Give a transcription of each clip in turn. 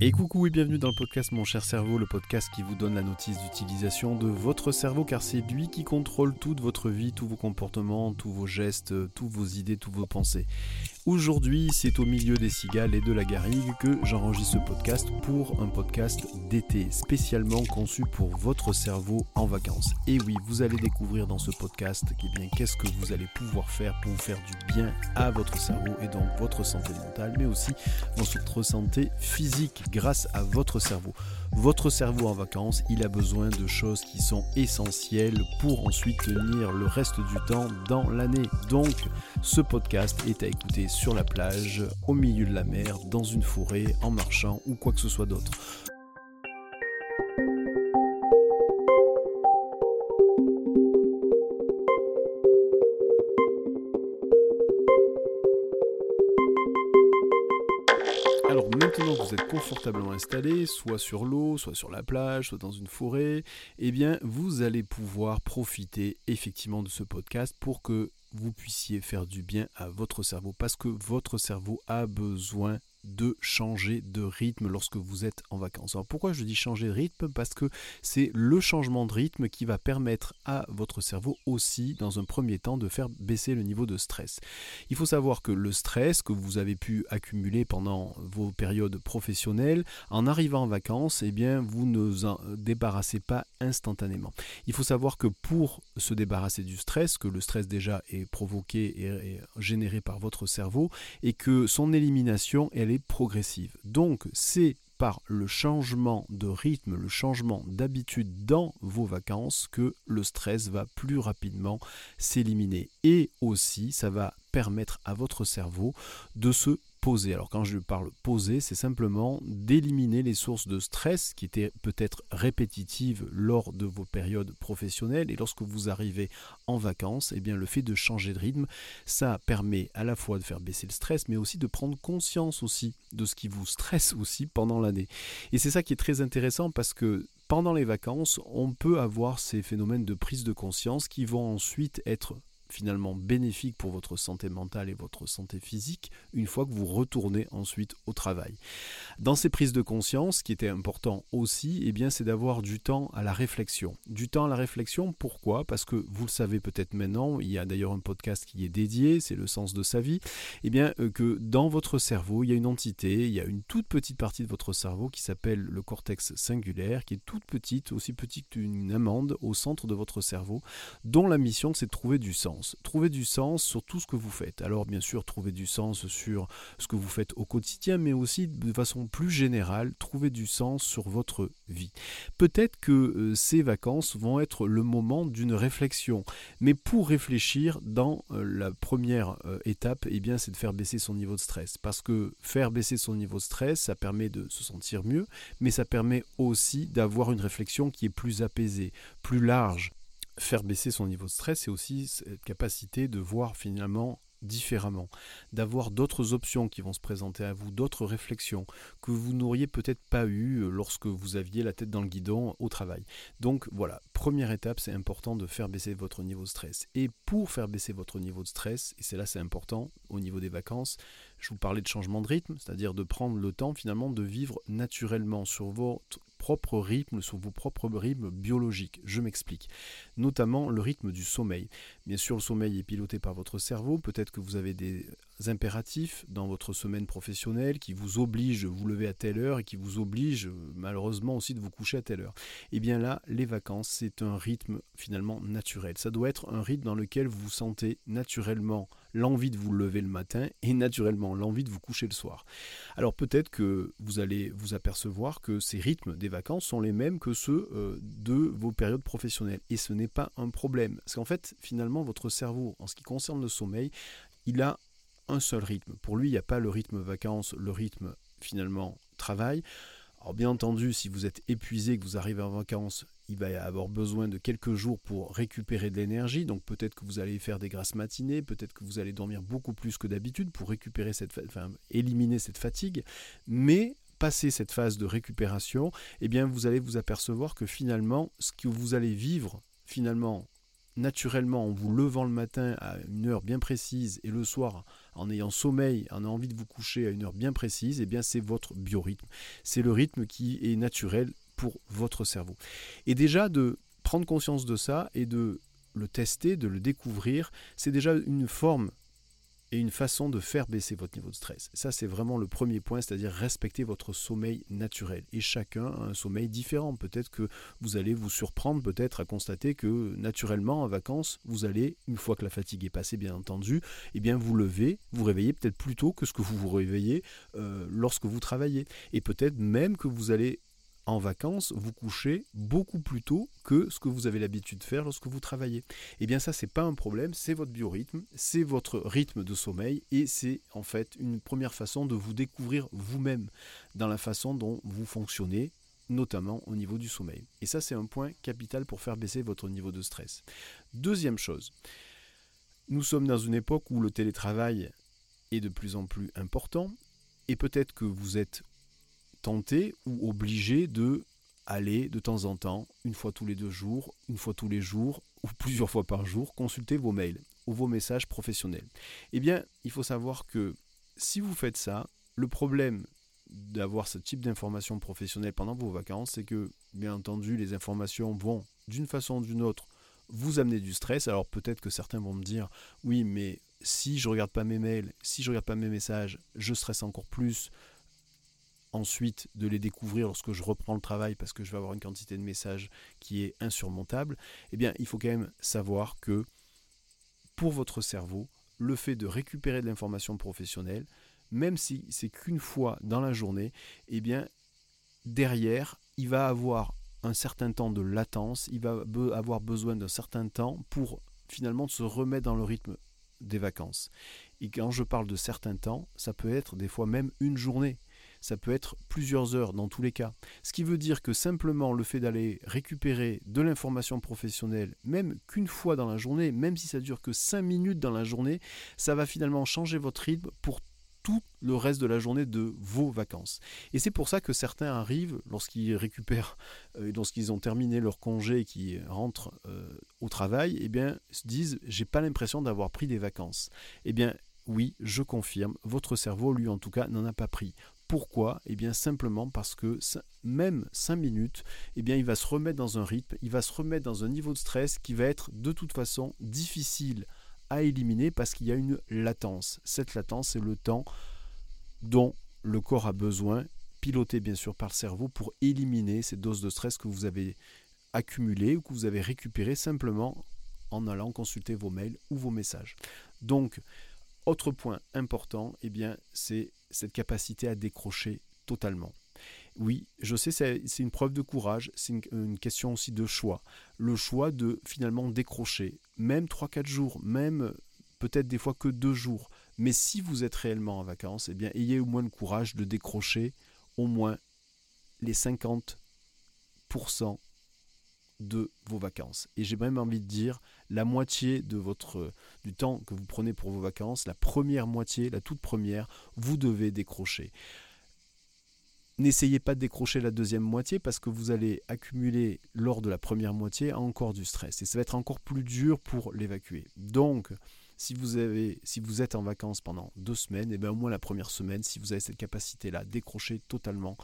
Et coucou et bienvenue dans le podcast Mon cher cerveau, le podcast qui vous donne la notice d'utilisation de votre cerveau car c'est lui qui contrôle toute votre vie, tous vos comportements, tous vos gestes, toutes vos idées, toutes vos pensées. Aujourd'hui, c'est au milieu des cigales et de la garrigue que j'enregistre ce podcast pour un podcast d'été spécialement conçu pour votre cerveau en vacances. Et oui, vous allez découvrir dans ce podcast eh qu'est-ce que vous allez pouvoir faire pour faire du bien à votre cerveau et donc votre santé mentale, mais aussi votre santé physique grâce à votre cerveau. Votre cerveau en vacances, il a besoin de choses qui sont essentielles pour ensuite tenir le reste du temps dans l'année. Donc, ce podcast est à écouter sur la plage, au milieu de la mer, dans une forêt, en marchant ou quoi que ce soit d'autre. Alors maintenant que vous êtes confortablement installé, soit sur l'eau, soit sur la plage, soit dans une forêt, eh bien vous allez pouvoir profiter effectivement de ce podcast pour que vous puissiez faire du bien à votre cerveau parce que votre cerveau a besoin de changer de rythme lorsque vous êtes en vacances. Alors pourquoi je dis changer de rythme? Parce que c'est le changement de rythme qui va permettre à votre cerveau aussi, dans un premier temps, de faire baisser le niveau de stress. Il faut savoir que le stress que vous avez pu accumuler pendant vos périodes professionnelles, en arrivant en vacances, eh bien, vous ne vous en débarrassez pas instantanément. Il faut savoir que pour se débarrasser du stress, que le stress déjà est provoqué et généré par votre cerveau, et que son élimination, elle progressive. Donc c'est par le changement de rythme, le changement d'habitude dans vos vacances que le stress va plus rapidement s'éliminer. Et aussi, ça va permettre à votre cerveau de se poser. Alors quand je parle poser, c'est simplement d'éliminer les sources de stress qui étaient peut-être répétitives lors de vos périodes professionnelles et lorsque vous arrivez en vacances, eh bien le fait de changer de rythme, ça permet à la fois de faire baisser le stress mais aussi de prendre conscience aussi de ce qui vous stresse aussi pendant l'année. Et c'est ça qui est très intéressant parce que pendant les vacances, on peut avoir ces phénomènes de prise de conscience qui vont ensuite être finalement bénéfique pour votre santé mentale et votre santé physique une fois que vous retournez ensuite au travail. Dans ces prises de conscience, ce qui était important aussi, eh bien, c'est d'avoir du temps à la réflexion. Du temps à la réflexion, pourquoi? Parce que vous le savez peut-être maintenant, il y a d'ailleurs un podcast qui est dédié, c'est le sens de sa vie, eh bien, euh, que dans votre cerveau, il y a une entité, il y a une toute petite partie de votre cerveau qui s'appelle le cortex singulaire, qui est toute petite, aussi petite qu'une amande au centre de votre cerveau, dont la mission c'est de trouver du sens. Trouver du sens sur tout ce que vous faites. Alors bien sûr, trouver du sens sur ce que vous faites au quotidien, mais aussi de façon plus générale, trouver du sens sur votre vie. Peut-être que euh, ces vacances vont être le moment d'une réflexion, mais pour réfléchir dans euh, la première euh, étape, eh bien, c'est de faire baisser son niveau de stress. Parce que faire baisser son niveau de stress, ça permet de se sentir mieux, mais ça permet aussi d'avoir une réflexion qui est plus apaisée, plus large, faire baisser son niveau de stress, c'est aussi cette capacité de voir finalement différemment, d'avoir d'autres options qui vont se présenter à vous, d'autres réflexions que vous n'auriez peut-être pas eues euh, lorsque vous aviez la tête dans le guidon au travail. Donc voilà, première étape, c'est important de faire baisser votre niveau de stress. Et pour faire baisser votre niveau de stress, et c'est là c'est important au niveau des vacances, je vous parlais de changement de rythme, c'est-à-dire de prendre le temps finalement de vivre naturellement sur votre propre rythme, sur vos propres rythmes biologiques. Je m'explique. Notamment le rythme du sommeil. Bien sûr, le sommeil est piloté par votre cerveau. Peut-être que vous avez des impératifs dans votre semaine professionnelle qui vous obligent de vous lever à telle heure et qui vous obligent malheureusement aussi de vous coucher à telle heure. Et eh bien là, les vacances, c'est un rythme finalement naturel. Ça doit être un rythme dans lequel vous vous sentez naturellement l'envie de vous lever le matin et naturellement l'envie de vous coucher le soir. Alors peut-être que vous allez vous apercevoir que ces rythmes des vacances sont les mêmes que ceux euh, de vos périodes professionnelles. Et ce n'est pas un problème. Parce qu'en fait, finalement, votre cerveau, en ce qui concerne le sommeil, il a un seul rythme. Pour lui, il n'y a pas le rythme vacances, le rythme finalement travail. Alors bien entendu, si vous êtes épuisé, que vous arrivez en vacances, il va avoir besoin de quelques jours pour récupérer de l'énergie. Donc peut-être que vous allez faire des grasses matinées, peut-être que vous allez dormir beaucoup plus que d'habitude pour récupérer cette, éliminer cette fatigue. Mais passer cette phase de récupération, eh bien vous allez vous apercevoir que finalement, ce que vous allez vivre finalement naturellement en vous levant le matin à une heure bien précise et le soir en ayant sommeil, en ayant envie de vous coucher à une heure bien précise, eh bien c'est votre biorhythme. C'est le rythme qui est naturel pour votre cerveau. Et déjà de prendre conscience de ça et de le tester, de le découvrir, c'est déjà une forme et une façon de faire baisser votre niveau de stress. Ça, c'est vraiment le premier point, c'est-à-dire respecter votre sommeil naturel. Et chacun a un sommeil différent. Peut-être que vous allez vous surprendre peut-être à constater que naturellement, en vacances, vous allez, une fois que la fatigue est passée, bien entendu, eh bien vous levez, vous réveillez peut-être plus tôt que ce que vous vous réveillez euh, lorsque vous travaillez. Et peut-être même que vous allez en vacances, vous couchez beaucoup plus tôt que ce que vous avez l'habitude de faire lorsque vous travaillez. Eh bien ça, c'est pas un problème, c'est votre biorhythme, c'est votre rythme de sommeil et c'est en fait une première façon de vous découvrir vous-même dans la façon dont vous fonctionnez, notamment au niveau du sommeil. Et ça, c'est un point capital pour faire baisser votre niveau de stress. Deuxième chose, nous sommes dans une époque où le télétravail est de plus en plus important et peut-être que vous êtes tenté ou obligé de aller de temps en temps, une fois tous les deux jours, une fois tous les jours ou plusieurs fois par jour, consulter vos mails ou vos messages professionnels. Eh bien, il faut savoir que si vous faites ça, le problème d'avoir ce type d'informations professionnelles pendant vos vacances, c'est que, bien entendu, les informations vont, d'une façon ou d'une autre, vous amener du stress. Alors peut-être que certains vont me dire, oui, mais si je regarde pas mes mails, si je regarde pas mes messages, je stresse encore plus, ensuite de les découvrir lorsque je reprends le travail parce que je vais avoir une quantité de messages qui est insurmontable, eh bien il faut quand même savoir que pour votre cerveau, le fait de récupérer de l'information professionnelle, même si c'est qu'une fois dans la journée, eh bien derrière, il va avoir un certain temps de latence, il va avoir besoin d'un certain temps pour finalement se remettre dans le rythme des vacances. Et quand je parle de certains temps, ça peut être des fois même une journée ça peut être plusieurs heures dans tous les cas. Ce qui veut dire que simplement le fait d'aller récupérer de l'information professionnelle, même qu'une fois dans la journée, même si ça dure que 5 minutes dans la journée, ça va finalement changer votre rythme pour tout le reste de la journée de vos vacances. Et c'est pour ça que certains arrivent, lorsqu'ils récupèrent, euh, lorsqu'ils ont terminé leur congé et qu'ils rentrent euh, au travail, eh bien, se disent j'ai pas l'impression d'avoir pris des vacances. Eh bien, oui, je confirme, votre cerveau, lui en tout cas, n'en a pas pris. Pourquoi? Eh bien simplement parce que même 5 minutes, eh bien il va se remettre dans un rythme, il va se remettre dans un niveau de stress qui va être de toute façon difficile à éliminer parce qu'il y a une latence. Cette latence, c'est le temps dont le corps a besoin, piloté bien sûr par le cerveau, pour éliminer ces doses de stress que vous avez accumulées ou que vous avez récupérées simplement en allant consulter vos mails ou vos messages. Donc, autre point important, eh bien, c'est cette capacité à décrocher totalement. Oui, je sais, c'est une preuve de courage, c'est une, question aussi de choix. Le choix de finalement décrocher, même 3-4 jours, même peut-être des fois que 2 jours. Mais si vous êtes réellement en vacances, eh bien, ayez au moins le courage de décrocher au moins les 50% de vos vacances. Et j'ai même envie de dire la moitié de votre du temps que vous prenez pour vos vacances, la première moitié, la toute première, vous devez décrocher. N'essayez pas de décrocher la deuxième moitié parce que vous allez accumuler lors de la première moitié encore du stress et ça va être encore plus dur pour l'évacuer. Donc, si vous, avez, si êtes en vacances pendant deux semaines, et eh bien au moins la première semaine, si vous avez cette capacité-là, décrocher totalement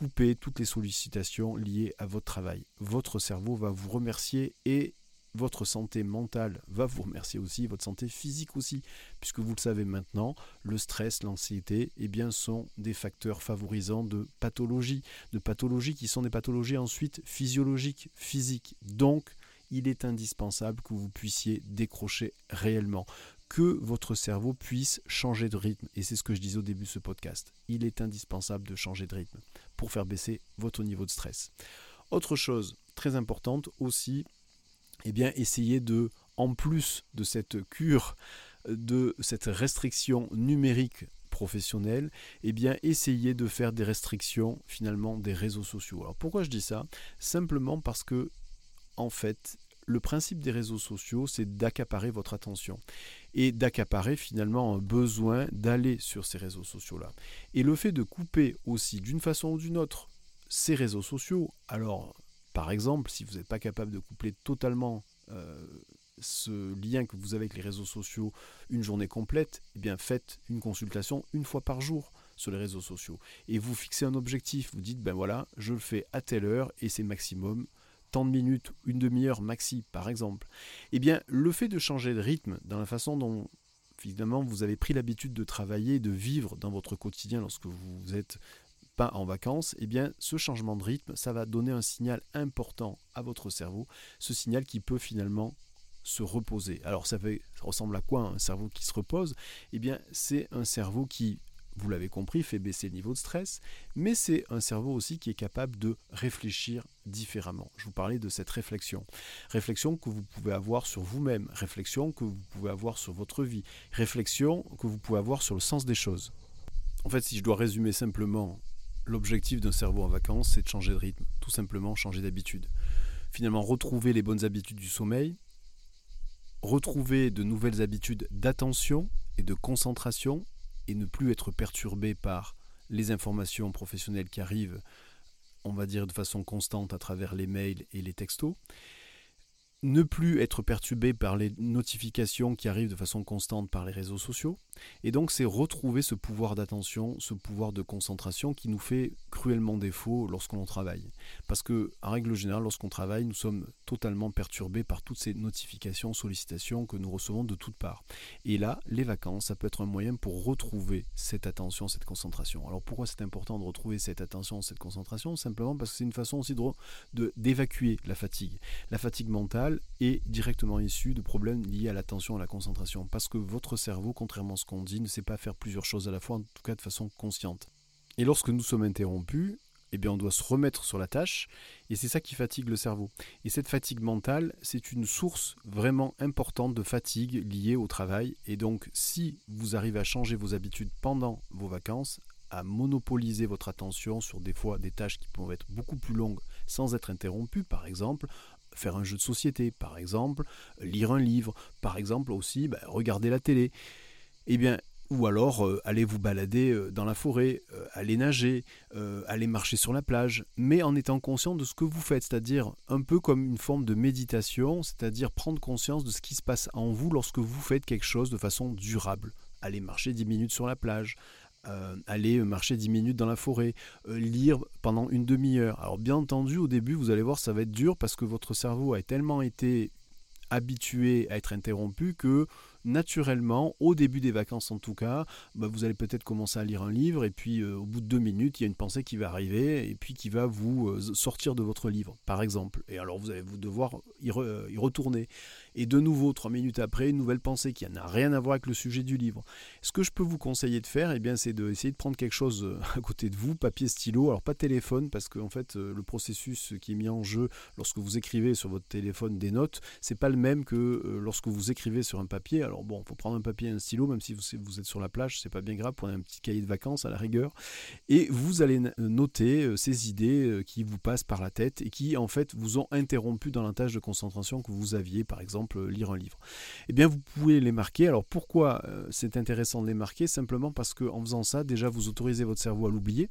couper toutes les sollicitations liées à votre travail. Votre cerveau va vous remercier et votre santé mentale va vous remercier aussi, votre santé physique aussi, puisque vous le savez maintenant, le stress, l'anxiété, eh bien, sont des facteurs favorisants de pathologies, de pathologies qui sont des pathologies ensuite physiologiques, physiques. Donc, il est indispensable que vous puissiez décrocher réellement que votre cerveau puisse changer de rythme. Et c'est ce que je disais au début de ce podcast. Il est indispensable de changer de rythme pour faire baisser votre niveau de stress. Autre chose très importante aussi, eh bien, essayez de, en plus de cette cure, de cette restriction numérique professionnelle, eh bien, essayez de faire des restrictions finalement des réseaux sociaux. Alors pourquoi je dis ça? Simplement parce que, en fait, le principe des réseaux sociaux, c'est d'accaparer votre attention et d'accaparer finalement un besoin d'aller sur ces réseaux sociaux-là. Et le fait de couper aussi d'une façon ou d'une autre ces réseaux sociaux, alors par exemple, si vous n'êtes pas capable de coupler totalement euh, ce lien que vous avez avec les réseaux sociaux une journée complète, eh bien faites une consultation une fois par jour sur les réseaux sociaux. Et vous fixez un objectif, vous dites, ben voilà, je le fais à telle heure et c'est maximum tant de minutes, une demi-heure maxi par exemple. Eh bien, le fait de changer de rythme dans la façon dont finalement vous avez pris l'habitude de travailler, de vivre dans votre quotidien lorsque vous êtes pas en vacances, eh bien ce changement de rythme, ça va donner un signal important à votre cerveau, ce signal qui peut finalement se reposer. Alors ça, ça ressemble à quoi un cerveau qui se repose? Eh bien c'est un cerveau qui vous l'avez compris, fait baisser le niveau de stress, mais c'est un cerveau aussi qui est capable de réfléchir différemment. Je vous parlais de cette réflexion. Réflexion que vous pouvez avoir sur vous-même, réflexion que vous pouvez avoir sur votre vie, réflexion que vous pouvez avoir sur le sens des choses. En fait, si je dois résumer simplement, l'objectif d'un cerveau en vacances, c'est de changer de rythme, tout simplement changer d'habitude. Finalement, retrouver les bonnes habitudes du sommeil, retrouver de nouvelles habitudes d'attention et de concentration et ne plus être perturbé par les informations professionnelles qui arrivent, on va dire de façon constante à travers les mails et les textos, ne plus être perturbé par les notifications qui arrivent de façon constante par les réseaux sociaux. Et donc c'est retrouver ce pouvoir d'attention, ce pouvoir de concentration qui nous fait cruellement défaut lorsqu'on travaille. Parce que, en règle générale, lorsqu'on travaille, nous sommes totalement perturbés par toutes ces notifications, sollicitations que nous recevons de toutes parts. Et là, les vacances, ça peut être un moyen pour retrouver cette attention, cette concentration. Alors pourquoi c'est important de retrouver cette attention, cette concentration? Simplement parce que c'est une façon aussi de d'évacuer la fatigue. La fatigue mentale, est directement issu de problèmes liés à l'attention, à la concentration. Parce que votre cerveau, contrairement à ce qu'on dit, ne sait pas faire plusieurs choses à la fois, en tout cas de façon consciente. Et lorsque nous sommes interrompus, eh bien on doit se remettre sur la tâche, et c'est ça qui fatigue le cerveau. Et cette fatigue mentale, c'est une source vraiment importante de fatigue liée au travail. Et donc, si vous arrivez à changer vos habitudes pendant vos vacances, à monopoliser votre attention sur des fois des tâches qui peuvent être beaucoup plus longues sans être interrompues, par exemple faire un jeu de société, par exemple, lire un livre, par exemple aussi bah, regarder la télé. Eh bien, ou alors euh, aller vous balader euh, dans la forêt, euh, aller nager, aller marcher sur la plage, mais en étant conscient de ce que vous faites, c'est-à-dire un peu comme une forme de méditation, c'est-à-dire prendre conscience de ce qui se passe en vous lorsque vous faites quelque chose de façon durable. Aller marcher 10 minutes sur la plage, euh, aller marcher 10 minutes dans la forêt, euh, lire pendant une demi-heure. Alors bien entendu, au début, vous allez voir, ça va être dur parce que votre cerveau a tellement été habitué à être interrompu que naturellement, au début des vacances en tout cas, bah, vous allez peut-être commencer à lire un livre et puis euh, au bout de deux minutes, il y a une pensée qui va arriver et puis qui va vous euh, sortir de votre livre, par exemple. Et alors vous allez vous devoir y, retourner. Et de nouveau, trois minutes après, une nouvelle pensée qui n'a rien à voir avec le sujet du livre. Ce que je peux vous conseiller de faire, eh c'est d'essayer de prendre quelque chose euh, à côté de vous, papier, stylo, alors pas téléphone, parce qu'en fait, le processus qui est mis en jeu lorsque vous écrivez sur votre téléphone des notes, c'est pas le même que lorsque vous écrivez sur un papier. Alors bon, il faut prendre un papier et un stylo, même si vous, êtes sur la plage, c'est pas bien grave, prenez un petit cahier de vacances à la rigueur, et vous allez noter euh, ces idées euh, qui vous passent par la tête et qui en fait vous ont interrompu dans la tâche de concentration que vous aviez, par exemple euh, lire un livre. Eh bien, vous pouvez les marquer. Alors pourquoi c'est intéressant de les marquer? Simplement parce qu'en faisant ça, déjà vous autorisez votre cerveau à l'oublier,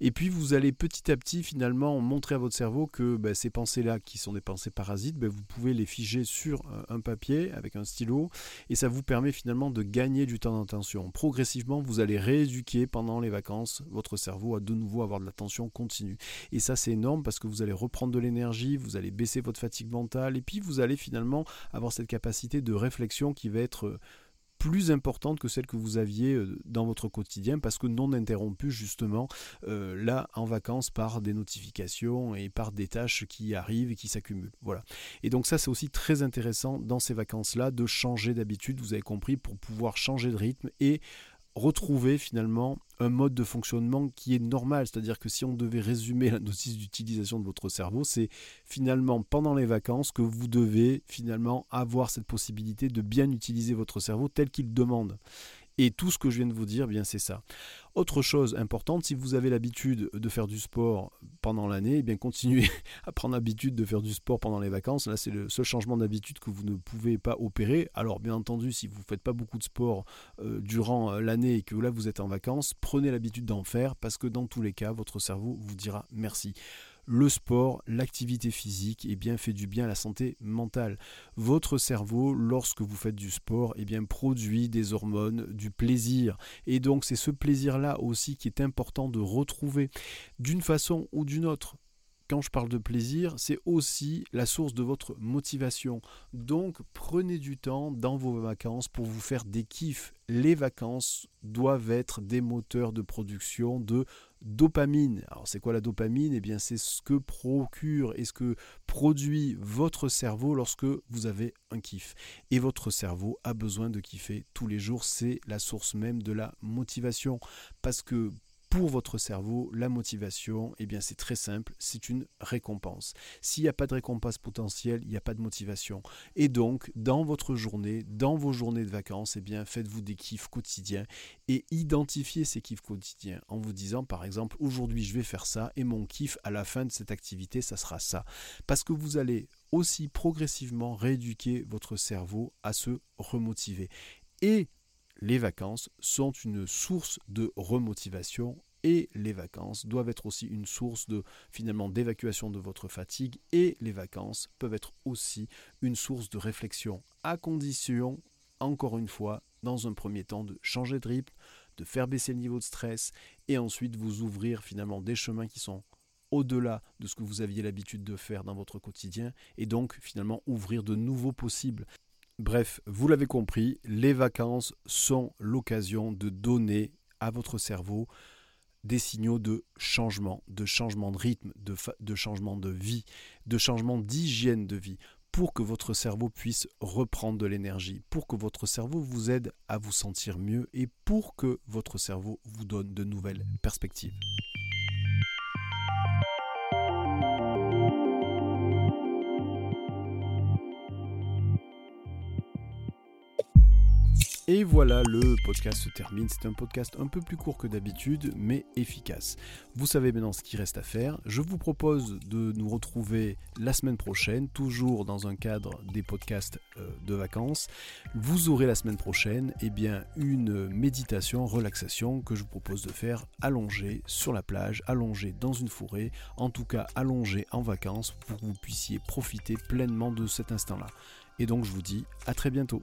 et puis vous allez petit à petit finalement montrer à votre cerveau que ben, ces pensées-là, qui sont des pensées parasites, ben, vous pouvez les figer sur un papier avec un stylo, et ça vous permet finalement de gagner du temps d'attention. Progressivement, vous allez rééduquer pendant les vacances votre cerveau à de nouveau avoir de l'attention continue. Et ça, c'est énorme parce que vous allez reprendre de l'énergie, vous allez baisser votre fatigue mentale, et puis vous allez finalement avoir cette capacité de réflexion qui va être plus importante que celle que vous aviez euh, dans votre quotidien parce que non interrompue justement euh, là en vacances par des notifications et par des tâches qui arrivent et qui s'accumulent. Voilà. Et donc ça c'est aussi très intéressant dans ces vacances-là de changer d'habitude, vous avez compris, pour pouvoir changer de rythme et retrouver finalement un mode de fonctionnement qui est normal. C'est-à-dire que si on devait résumer la notice d'utilisation de votre cerveau, c'est finalement pendant les vacances que vous devez finalement avoir cette possibilité de bien utiliser votre cerveau tel qu'il demande. Et tout ce que je viens de vous dire, bien c'est ça. Autre chose importante, si vous avez l'habitude de faire du sport pendant l'année, eh bien continuez à prendre l'habitude de faire du sport pendant les vacances. Là, c'est le seul changement d'habitude que vous ne pouvez pas opérer. Alors, bien entendu, si vous ne faites pas beaucoup de sport euh, durant euh, l'année et que là vous êtes en vacances, prenez l'habitude d'en faire parce que dans tous les cas, votre cerveau vous dira merci. Le sport, l'activité physique, eh bien, fait du bien à la santé mentale. Votre cerveau, lorsque vous faites du sport, eh bien, produit des hormones du plaisir. Et donc, c'est ce plaisir-là aussi qui est important de retrouver d'une façon ou d'une autre quand je parle de plaisir, c'est aussi la source de votre motivation. Donc prenez du temps dans vos vacances pour vous faire des kiffs. Les vacances doivent être des moteurs de production de dopamine. Alors c'est quoi la dopamine? Eh bien c'est ce que procure et ce que produit votre cerveau lorsque vous avez un kiff. Et votre cerveau a besoin de kiffer tous les jours. C'est la source même de la motivation. Parce que pour votre cerveau, la motivation, eh bien c'est très simple, c'est une récompense. S'il n'y a pas de récompense potentielle, il n'y a pas de motivation. Et donc, dans votre journée, dans vos journées de vacances, eh bien faites-vous des kiffs quotidiens et identifiez ces kiffs quotidiens en vous disant par exemple aujourd'hui je vais faire ça et mon kiff à la fin de cette activité, ça sera ça. Parce que vous allez aussi progressivement rééduquer votre cerveau à se remotiver. Et les vacances sont une source de remotivation et les vacances doivent être aussi une source de finalement d'évacuation de votre fatigue et les vacances peuvent être aussi une source de réflexion à condition encore une fois dans un premier temps de changer de rythme, de faire baisser le niveau de stress et ensuite vous ouvrir finalement des chemins qui sont au-delà de ce que vous aviez l'habitude de faire dans votre quotidien et donc finalement ouvrir de nouveaux possibles. Bref, vous l'avez compris, les vacances sont l'occasion de donner à votre cerveau des signaux de changement, de changement de rythme, de, changement de vie, de changement d'hygiène de vie, pour que votre cerveau puisse reprendre de l'énergie, pour que votre cerveau vous aide à vous sentir mieux et pour que votre cerveau vous donne de nouvelles perspectives. Et voilà, le podcast se termine. C'est un podcast un peu plus court que d'habitude, mais efficace. Vous savez maintenant ce qu'il reste à faire. Je vous propose de nous retrouver la semaine prochaine, toujours dans un cadre des podcasts euh, de vacances. Vous aurez la semaine prochaine eh bien, une méditation, relaxation que je vous propose de faire allongée sur la plage, allongée dans une forêt, en tout cas allongée en vacances pour que vous puissiez profiter pleinement de cet instant-là. Et donc je vous dis à très bientôt.